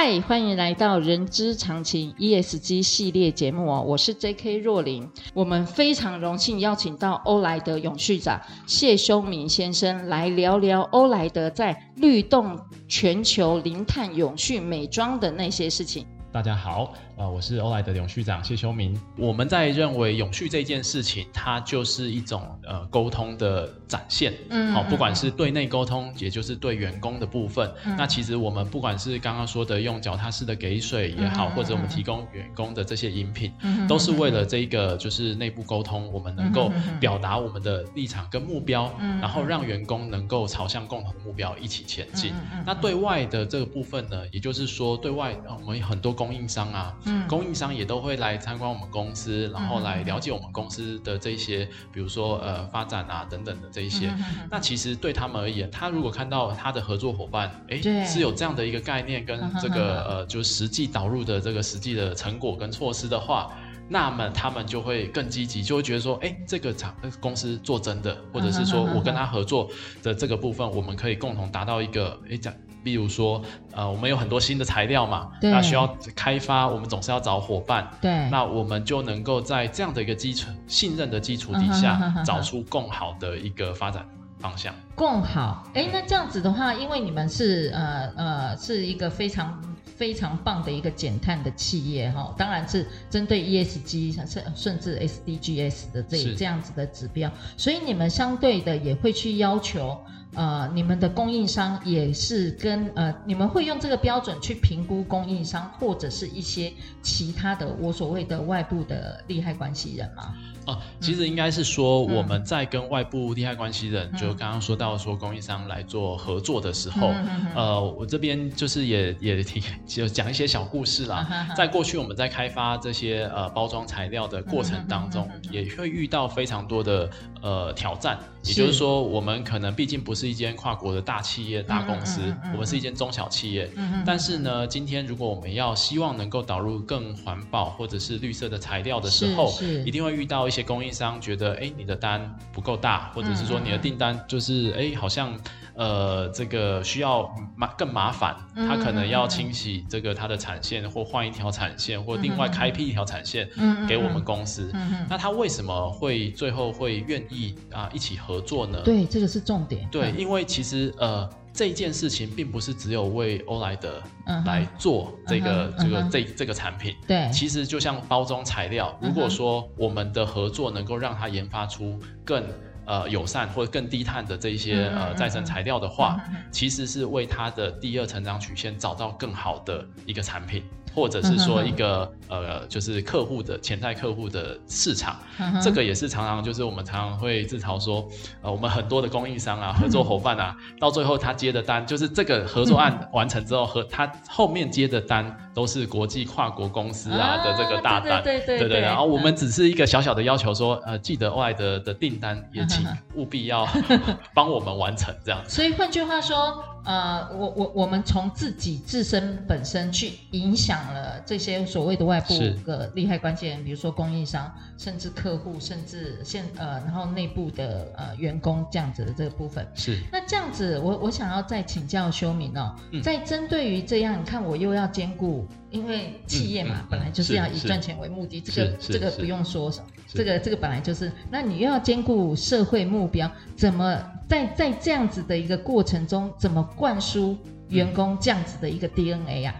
嗨，欢迎来到人之常情 ESG 系列节目哦，我是 J.K. 若琳。我们非常荣幸邀请到欧莱德永续长谢修明先生来聊聊欧莱德在律动全球零碳永续美妆的那些事情。大家好。啊，我是欧莱德永续长谢修明。我们在认为永续这件事情，它就是一种呃沟通的展现。嗯，好，不管是对内沟通，也就是对员工的部分。嗯，那其实我们不管是刚刚说的用脚踏式的给水也好，嗯，或者我们提供员工的这些饮品，嗯，都是为了这个就是内部沟通，我们能够表达我们的立场跟目标，嗯，然后让员工能够朝向共同的目标一起前进。嗯，那对外的这个部分呢，也就是说对外我们很多供应商啊。嗯，供应商也都会来参观我们公司，然后来了解我们公司的这些，比如说呃发展啊等等的这一些。那其实对他们而言，他如果看到他的合作伙伴，哎，是有这样的一个概念跟这个呃，就实际导入的这个实际的成果跟措施的话，那么他们就会更积极，就会觉得说，哎，这个厂公司做真的，或者是说我跟他合作的这个部分，我们可以共同达到一个，哎讲。比如说，呃，我们有很多新的材料嘛，那需要开发，我们总是要找伙伴。对，那我们就能够在这样的一个基础、信任的基础底下，嗯、找出更好的一个发展方向。更好，哎，那这样子的话，因为你们是呃呃是一个非常非常棒的一个减碳的企业哈，当然是针对 ESG 甚甚至 SDGs 的这这样子的指标，所以你们相对的也会去要求。呃，你们的供应商也是跟呃，你们会用这个标准去评估供应商或者是一些其他的我所谓的外部的利害关系人吗？哦、呃，其实应该是说我们在跟外部利害关系人，嗯、就刚刚说到说供应商来做合作的时候，嗯、呃，我这边就是也也挺就讲一些小故事啦。嗯、在过去我们在开发这些呃包装材料的过程当中，嗯、也会遇到非常多的呃挑战。也就是说，我们可能毕竟不是一间跨国的大企业、大公司，嗯嗯嗯、我们是一间中小企业。但是呢，今天如果我们要希望能够导入更环保或者是绿色的材料的时候，一定会遇到一些供应商觉得，哎，你的单不够大，或者是说你的订单就是，哎，好像。呃，这个需要麻更麻烦，他可能要清洗这个他的产线，或换一条产线，或另外开辟一条产线给我们公司。那他为什么会最后会愿意啊一起合作呢？对，这个是重点。对，因为其实呃这件事情并不是只有为欧莱德来做这个这个这这个产品。对，其实就像包装材料，如果说我们的合作能够让它研发出更。呃，友善或者更低碳的这一些呃再生材料的话，其实是为它的第二成长曲线找到更好的一个产品。或者是说一个呃，就是客户的潜在客户的市场，这个也是常常就是我们常常会自嘲说，呃，我们很多的供应商啊、合作伙伴啊，到最后他接的单，就是这个合作案完成之后，和他后面接的单都是国际跨国公司啊的这个大单，对对对对。然后我们只是一个小小的要求说，呃，记得外的的订单也请务必要 帮我们完成这样。所以换句话说。呃，我我我们从自己自身本身去影响了这些所谓的外部的利害关系人，比如说供应商，甚至客户，甚至现呃，然后内部的呃员工这样子的这个部分。是。那这样子，我我想要再请教修明哦，嗯、在针对于这样，你看我又要兼顾。因为企业嘛，本来就是要以赚钱为目的，这个这个不用说什么，这个这个本来就是。那你又要兼顾社会目标，怎么在在这样子的一个过程中，怎么灌输员工这样子的一个 DNA 啊？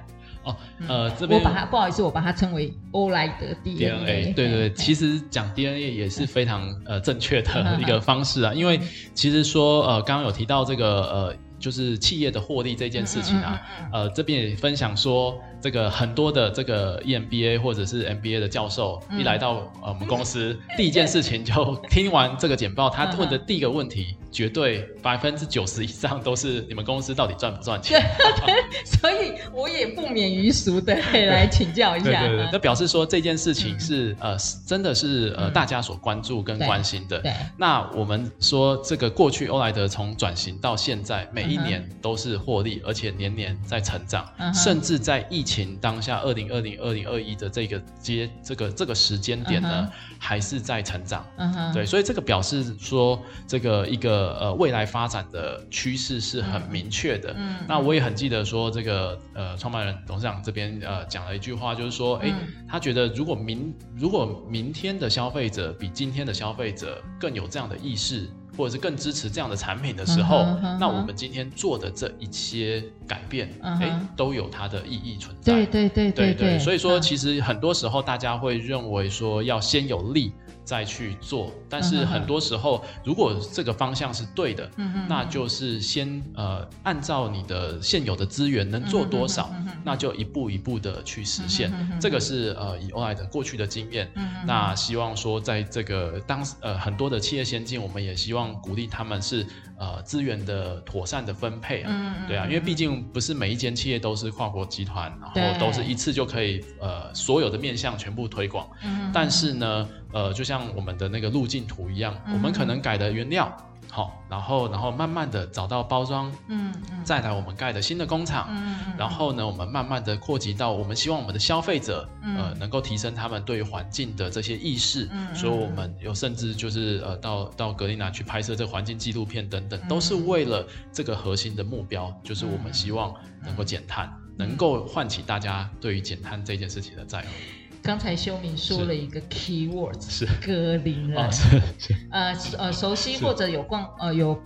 哦，呃，这边我把它不好意思，我把它称为欧莱德 DNA。对对对，其实讲 DNA 也是非常呃正确的 一个方式啊，因为其实说呃刚刚有提到这个呃。就是企业的获利这件事情啊，呃，这边也分享说，这个很多的这个 EMBA 或者是 MBA 的教授、嗯、一来到呃我们公司，第一件事情就听完这个简报，他问的第一个问题，绝对百分之九十以上都是你们公司到底赚不赚钱？所以我也不免于俗的来请教一下。对对对，那表示说这件事情是、嗯、呃真的是呃大家所关注跟关心的。对。对那我们说这个过去欧莱德从转型到现在，每一年都是获利，而且年年在成长，嗯、甚至在疫情当下，二零二零、二零二一的这个阶这个这个时间点呢、嗯，还是在成长。嗯对，所以这个表示说这个一个呃未来发展的趋势是很明确的。嗯。那我也很记得说这个呃创办人董事长这边呃讲了一句话，就是说，哎、嗯，他觉得如果明如果明天的消费者比今天的消费者更有这样的意识。或者是更支持这样的产品的时候，嗯嗯，那我们今天做的这一些改变，哎、嗯，都有它的意义存在。对对对对对，对，对。所以说，其实很多时候大家会认为说要先有利。再去做，但是很多时候，嗯、如果这个方向是对的，嗯、那就是先呃按照你的现有的资源能做多少，嗯、那就一步一步的去实现。嗯、这个是呃以欧莱的过去的经验、嗯，那希望说在这个当呃很多的企业先进，我们也希望鼓励他们是呃资源的妥善的分配啊、嗯，对啊，因为毕竟不是每一间企业都是跨国集团，然后都是一次就可以呃所有的面向全部推广，嗯、但是呢。呃，就像我们的那个路径图一样，嗯、我们可能改的原料好，然后然后慢慢的找到包装，嗯嗯，再来我们盖的新的工厂，嗯嗯，然后呢，我们慢慢的扩及到我们希望我们的消费者，嗯、呃，能够提升他们对于环境的这些意识，嗯，所以我们有甚至就是呃到到格林兰去拍摄这个环境纪录片等等，都是为了这个核心的目标，就是我们希望能够减碳，嗯、能够唤起大家对于减碳这件事情的在乎。刚才修明说了一个 key word，是。格林兰，呃呃，熟悉或者有逛呃有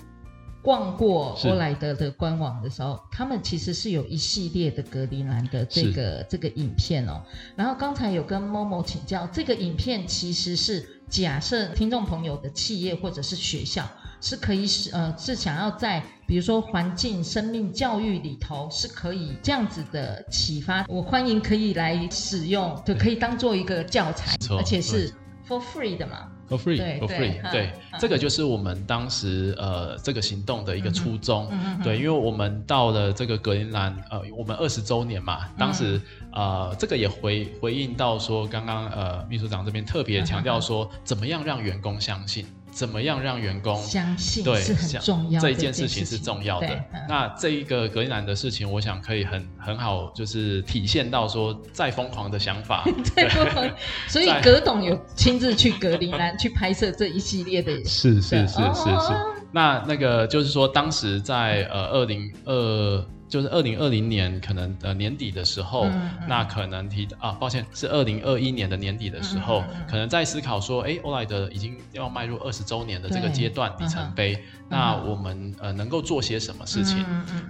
逛过欧莱德的官网的时候，他们其实是有一系列的格林兰的这个这个影片哦。然后刚才有跟 Momo 请教，这个影片其实是假设听众朋友的企业或者是学校。是可以使呃，是想要在比如说环境、生命教育里头是可以这样子的启发。我欢迎可以来使用，就可以当做一个教材，而且是 for free 的嘛。For free, for free，对，这个就是我们当时呃这个行动的一个初衷。对，因为我们到了这个格林兰，呃，我们二十周年嘛，当时、嗯、呃这个也回回应到说，刚刚呃秘书长这边特别强调说，怎么样让员工相信。怎么样让员工相信？对，是很重要的。这一件事情是重要的。那这一个格林兰的事情，我想可以很很好，就是体现到说，再疯狂的想法。再疯狂。所以葛董有亲自去格林兰去拍摄这一系列的。是是是是是，是。那那个就是说，当时在呃二零二。就是二零二零年可能呃年底的时候，嗯嗯、那可能提啊，抱歉是二零二一年的年底的时候，可能在思考说，哎，欧莱德已经要迈入二十周年的这个阶段里程碑，那我们呃能够做些什么事情？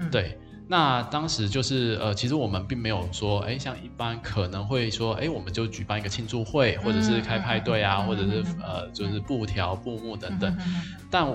对，那当时就是呃，其实我们并没有说，哎，像一般可能会说，哎，我们就举办一个庆祝会，或者是开派对啊，嗯、或者是呃，就是布条、布幕等等，嗯、但。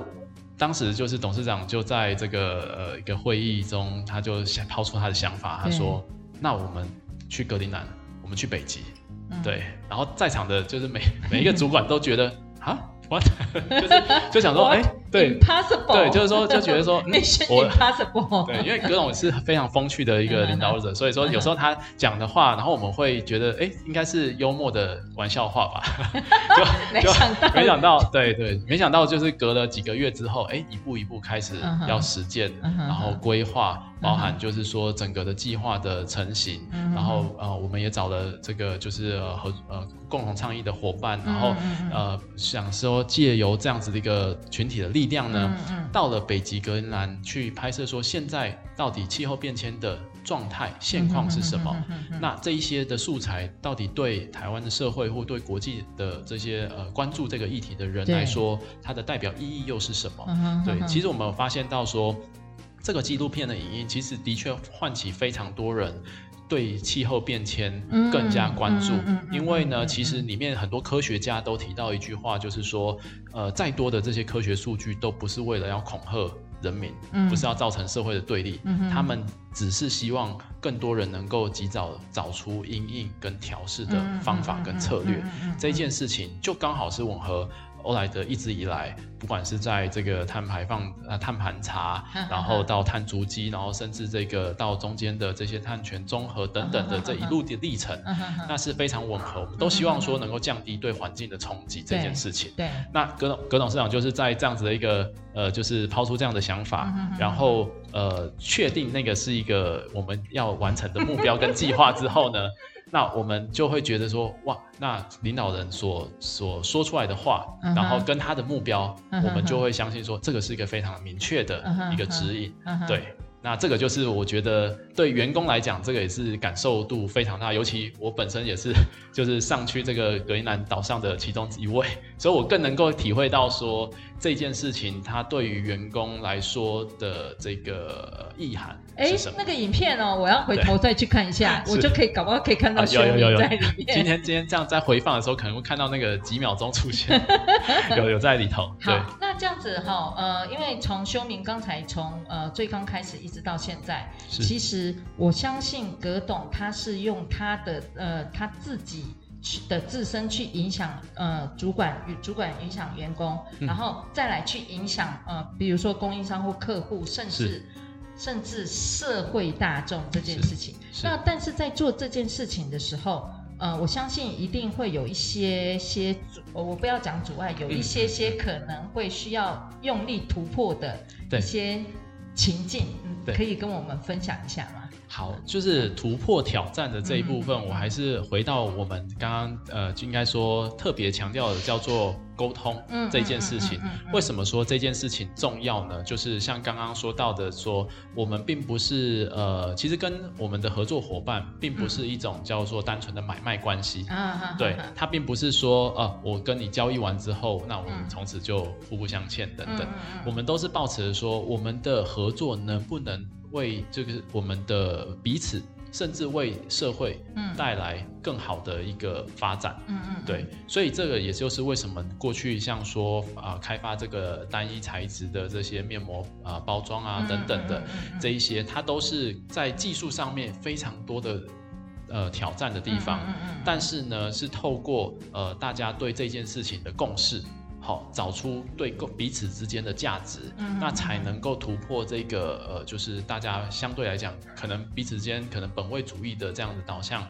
当时就是董事长就在这个呃一个会议中，他就想抛出他的想法，他说：“那我们去格林兰，我们去北极。嗯”对，然后在场的就是每 每一个主管都觉得啊。What？就是就想说，哎、欸，对，impossible，对，就是说就觉得说，嗯、我 impossible，对，因为葛总是非常风趣的一个领导者，所以说有时候他讲的话，然后我们会觉得，哎、欸，应该是幽默的玩笑话吧，就没想到，没想到，对对，没想到就是隔了几个月之后，哎、欸，一步一步开始要实践，然后规划。包含就是说整个的计划的成型，嗯、然后呃，我们也找了这个就是呃和呃共同倡议的伙伴，然后、嗯、呃想说借由这样子的一个群体的力量呢，嗯、到了北极格陵兰去拍摄，说现在到底气候变迁的状态现况是什么？那这一些的素材到底对台湾的社会或对国际的这些呃关注这个议题的人来说，它的代表意义又是什么？嗯、对、嗯，其实我们有发现到说。这个纪录片的影音其实的确唤起非常多人对气候变迁更加关注，因为呢，其实里面很多科学家都提到一句话，就是说，呃，再多的这些科学数据都不是为了要恐吓人民，嗯、不是要造成社会的对立，嗯、他们只是希望更多人能够及早找出因应跟调试的方法跟策略。这件事情就刚好是吻合。欧莱德一直以来，不管是在这个碳排放、呃碳盘查，然后到碳足迹，然后甚至这个到中间的这些碳权综合等等的这一路的历程，那是非常吻合。我们都希望说能够降低对环境的冲击这件事情。对。那葛董葛董事长就是在这样子的一个呃，就是抛出这样的想法，然后呃，确定那个是一个我们要完成的目标跟计划之后呢，那我们就会觉得说，哇，那领导人所所说出来的话，嗯、然后跟他的目标，嗯、我们就会相信说，这个是一个非常明确的一个指引，对。那这个就是我觉得对员工来讲，这个也是感受度非常大。尤其我本身也是，就是上去这个格陵兰岛上的其中一位，所以我更能够体会到说这件事情它对于员工来说的这个意涵。哎，那个影片哦，我要回头再去看一下，我就可以搞不好可以看到修明在里面。今天今天这样在回放的时候，可能会看到那个几秒钟出现，有有在里头。好，那这样子哈，呃，因为从修明刚才从呃最刚开始一直到现在，其实我相信葛董他是用他的呃他自己的自身去影响呃主管与主管影响员工，然后再来去影响呃比如说供应商或客户，甚至。甚至社会大众这件事情，那但是在做这件事情的时候，呃，我相信一定会有一些些阻，我不要讲阻碍，有一些些可能会需要用力突破的一些情境，嗯，可以跟我们分享一下吗？好，就是突破挑战的这一部分，嗯、我还是回到我们刚刚呃，就应该说特别强调的叫做沟通这件事情。为什么说这件事情重要呢？就是像刚刚说到的说，说我们并不是呃，其实跟我们的合作伙伴并不是一种叫做单纯的买卖关系。嗯、对，它并不是说呃，我跟你交易完之后，那我们从此就互不相欠等等。我们都是抱持着说，我们的合作能不能为这个我们的彼此，甚至为社会带来更好的一个发展。嗯嗯，对，所以这个也就是为什么过去像说啊、呃，开发这个单一材质的这些面膜啊、呃、包装啊等等的这一些，它都是在技术上面非常多的呃挑战的地方。嗯嗯，但是呢，是透过呃大家对这件事情的共识。好，找出对彼此之间的价值，嗯、那才能够突破这个呃，就是大家相对来讲，可能彼此之间可能本位主义的这样的导向。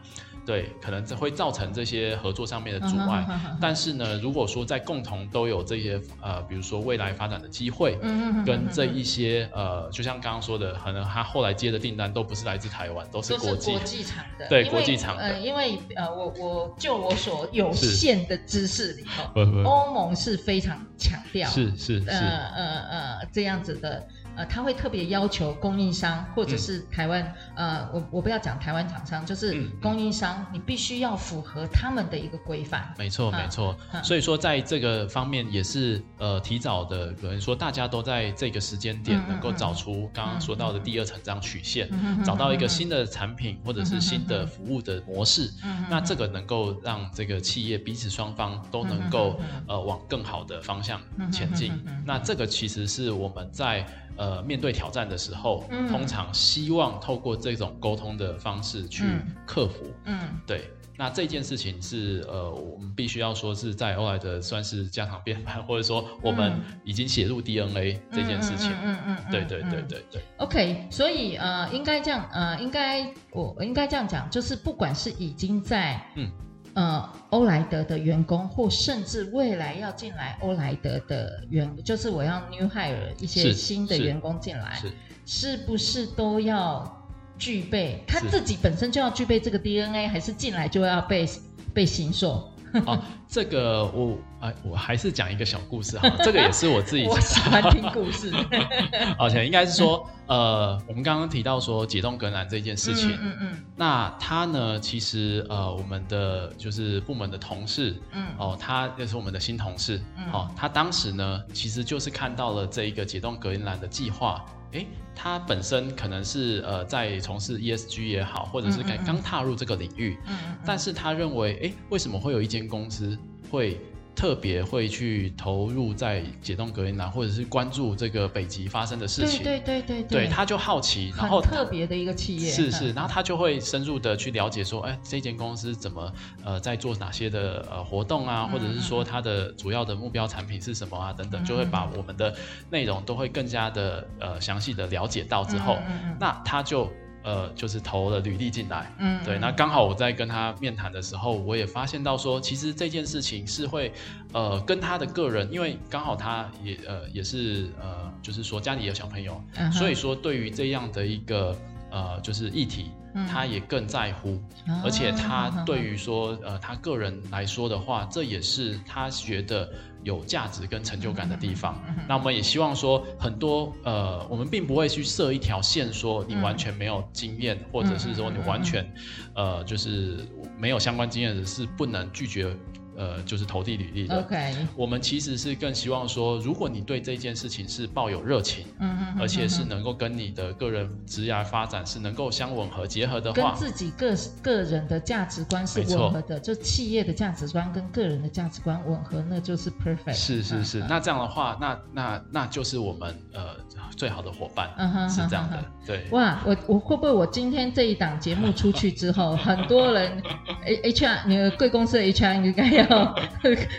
对，可能这会造成这些合作上面的阻碍。Uh. 但是呢，如果说在共同都有这些呃，比如说未来发展的机会，跟这一些呃，就像刚刚说的，可能他后来接的订单都不是来自台湾，都是国际国际厂的。对，国际厂的。呃，因为呃，我我就我所有限的知识里头，欧盟是非常强调，是是是，呃呃呃这样子的。呃，他会特别要求供应商或者是台湾，嗯、呃，我我不要讲台湾厂商，就是供应商，嗯、你必须要符合他们的一个规范。没错，没错。嗯、所以说，在这个方面也是呃提早的，有人说大家都在这个时间点能够找出刚刚说到的第二成长曲线，嗯、找到一个新的产品或者是新的服务的模式，嗯、那这个能够让这个企业彼此双方都能够呃往更好的方向前进。那这个其实是我们在。呃，面对挑战的时候，嗯、通常希望透过这种沟通的方式去克服。嗯，嗯对。那这件事情是呃，我们必须要说是在欧莱德算是家常便饭，或者说我们已经写入 DNA 这件事情。嗯嗯对对对对对。OK，所以呃，应该这样呃，应该我应该这样讲，就是不管是已经在嗯。呃，欧莱德的员工，或甚至未来要进来欧莱德的员，就是我要 new hire 一些新的员工进来，是，是，是不是都要具备？他自己本身就要具备这个 DNA，还是进来就要被被形塑？哦，这个我哎，我还是讲一个小故事哈。这个也是我自己我喜欢听故事。而且应该是说，呃，我们刚刚提到说解冻格兰这件事情，嗯嗯，嗯。那他呢，其实呃，我们的就是部门的同事，嗯，哦，他也是我们的新同事，嗯，哦，他当时呢，其实就是看到了这一个解冻格兰的计划。诶，他本身可能是呃在从事 ESG 也好，或者是刚刚踏入这个领域，嗯嗯，但是他认为，诶，为什么会有一间公司会特别会去投入在解冻隔音栏，或者是关注这个北极发生的事情。对对对对对，他就好奇，然后特别的一个企业是是，然后他就会深入的去了解说，哎，这间公司怎么呃在做哪些的呃活动啊，或者是说它的主要的目标产品是什么啊等等，就会把我们的内容都会更加的呃详细的了解到之后，那他就。呃，就是投了履历进来，嗯，对，那刚好我在跟他面谈的时候，我也发现到说，其实这件事情是会，呃，跟他的个人，因为刚好他也呃也是呃，就是说家里有小朋友，嗯、所以说对于这样的一个呃就是议题，他也更在乎，嗯、而且他对于说呃他个人来说的话，这也是他觉得。有价值跟成就感的地方，嗯、那我们也希望说，很多呃，我们并不会去设一条线，说你完全没有经验，嗯、或者是说你完全、嗯、呃，就是没有相关经验的是不能拒绝。呃，就是投递履历的。OK，我们其实是更希望说，如果你对这件事情是抱有热情，嗯嗯，而且是能够跟你的个人职业发展是能够相吻合结合的话，跟自己个个人的价值观是吻合的，就企业的价值观跟个人的价值观吻合，那就是 perfect。是是是，那这样的话，那那那就是我们呃最好的伙伴，嗯哼，是这样的，对。哇，我我会不会我今天这一档节目出去之后，很多人 H R 你的贵公司的 H R 应该要。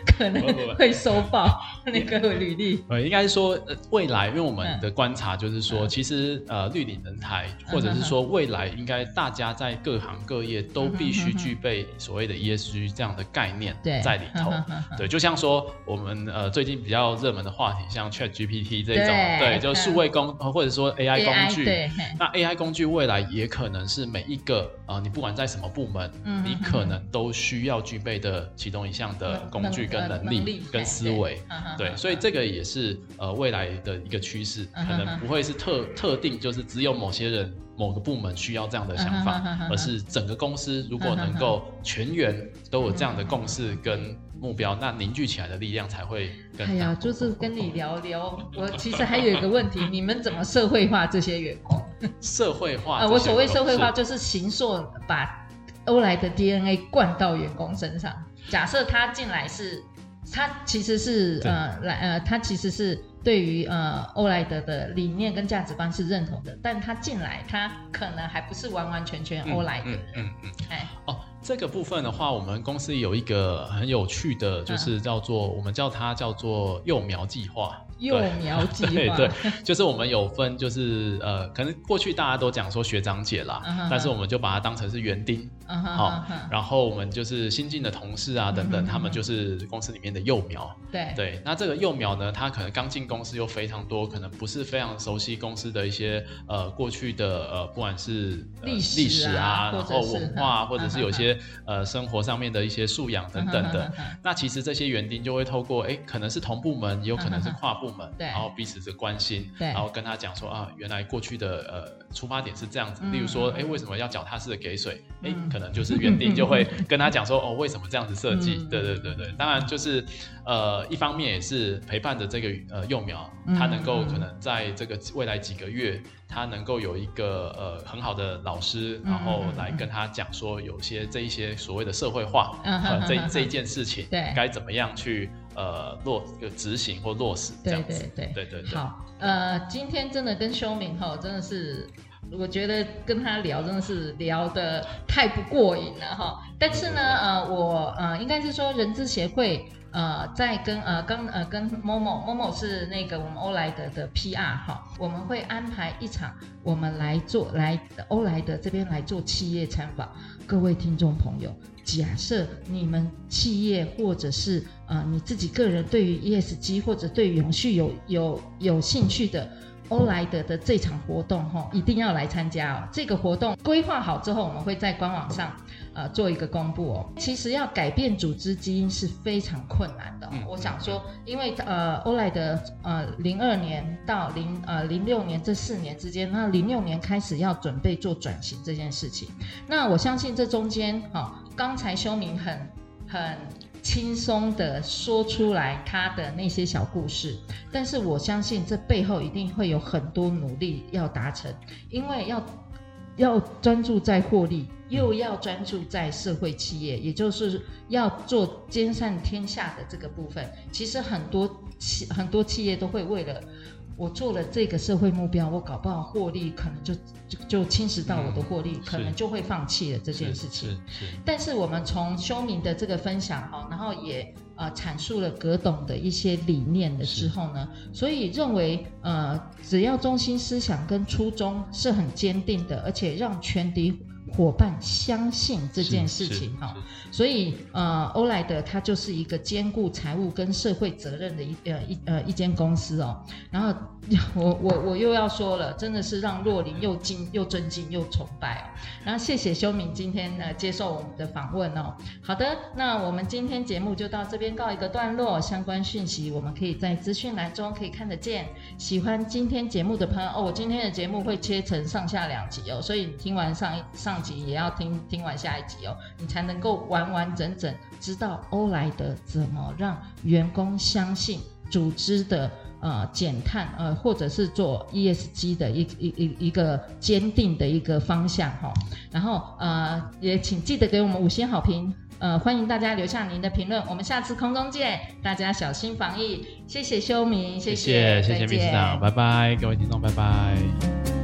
可能会收报 那个履历。呃，应该是说，未来，因为我们的观察就是说，其实呃，绿领人才，或者是说未来，应该大家在各行各业都必须具备所谓的 ESG 这样的概念在里头。对，就像说我们呃最近比较热门的话题，像 ChatGPT 这种，对，就数位工或者说 AI 工具。那 AI 工具未来也可能是每一个呃，你不管在什么部门，你可能都需要具备的其中一项。的工具跟能力跟思维，对，所以这个也是呃未来的一个趋势，可能不会是特特定，就是只有某些人某个部门需要这样的想法，而是整个公司如果能够全员都有这样的共识跟目标，那凝聚起来的力量才会更大。哎呀，就是跟你聊聊，我其实还有一个问题，你们怎么社会化这些员工？社会化，我所谓社会化就是形塑把欧莱的 DNA 灌到员工身上。假设他进来是，他其实是呃来呃，他其实是对于呃欧莱德的理念跟价值观是认同的，但他进来他可能还不是完完全全欧莱德的。嗯嗯，哎哦，这个部分的话，我们公司有一个很有趣的，就是叫做、嗯、我们叫它叫做幼苗计划。幼苗计划，对 对，就是我们有分，就是呃，可能过去大家都讲说学长姐啦，uh. 但是我们就把它当成是园丁，好、uh huh. 哦，然后我们就是新进的同事啊等等，uh. 他们就是公司里面的幼苗，对、uh. 对，那这个幼苗呢，他可能刚进公司又非常多，可能不是非常熟悉公司的一些呃过去的呃不管是历史、历史啊，然后文化，或者是有些、uh. 呃生活上面的一些素养等等的，uh. 那其实这些园丁就会透过哎，可能是同部门，也有可能是跨部门。Uh 然后彼此的关心，对，然后跟他讲说啊，原来过去的呃出发点是这样子，例如说，哎，为什么要脚踏式的给水？哎，可能就是园丁就会跟他讲说，哦，为什么这样子设计？对对对对，当然就是呃，一方面也是陪伴着这个呃幼苗，他能够可能在这个未来几个月，他能够有一个呃很好的老师，然后来跟他讲说，有些这一些所谓的社会化，呃，这这一件事情，对，该怎么样去。呃，落就执行或落实这样子，对对对对对。好，呃，今天真的跟修明哈，真的是，我觉得跟他聊真的是聊得太不过瘾了哈。但是呢，呃，我呃，应该是说人资协会呃，在跟呃刚呃跟 Momo Momo 是那个我们欧莱德的 PR 哈，我们会安排一场，我们来做来欧莱德这边来做企业参访，各位听众朋友。假设你们企业或者是呃你自己个人对于 ESG 或者对永续有有有兴趣的，欧莱德的这场活动哈，一定要来参加哦。这个活动规划好之后，我们会在官网上呃做一个公布哦。其实要改变组织基因是非常困难的。我想说，因为呃欧莱德呃零二年到零呃零六年这四年之间，那零六年开始要准备做转型这件事情。那我相信这中间哈。刚才修明很很轻松的说出来他的那些小故事，但是我相信这背后一定会有很多努力要达成，因为要要专注在获利，又要专注在社会企业，也就是要做兼善天下的这个部分。其实很多企很多企业都会为了我做了这个社会目标，我搞不好获利可能就就就侵蚀到我的获利，嗯、可能就会放弃了这件事情。是是是，但是我们从修明的这个分享哈，然后也呃阐述了葛董的一些理念的时候呢，所以认为呃只要中心思想跟初衷是很坚定的，而且让全体伙伴相信这件事情哈，所以呃，欧莱德它就是一个兼顾财务跟社会责任的一呃一呃一间公司哦。然后 我我我又要说了，真的是让若琳又惊又尊敬又崇拜哦。然后谢谢修明今天呢接受我们的访问哦。好的，那我们今天节目就到这边告一个段落，相关讯息我们可以在资讯栏中可以看得见。喜欢今天节目的朋友哦，我今天的节目会切成上下两集哦，所以你听完上一上。集也要听听完下一集哦，你才能够完完整整知道欧莱德怎么让员工相信组织的呃减碳呃或者是做 ESG 的一一一一个坚定的一个方向哈、哦。然后呃也请记得给我们五星好评，呃欢迎大家留下您的评论，我们下次空中见，大家小心防疫，谢谢修明，谢谢谢谢秘书长，拜拜，各位听众，拜拜。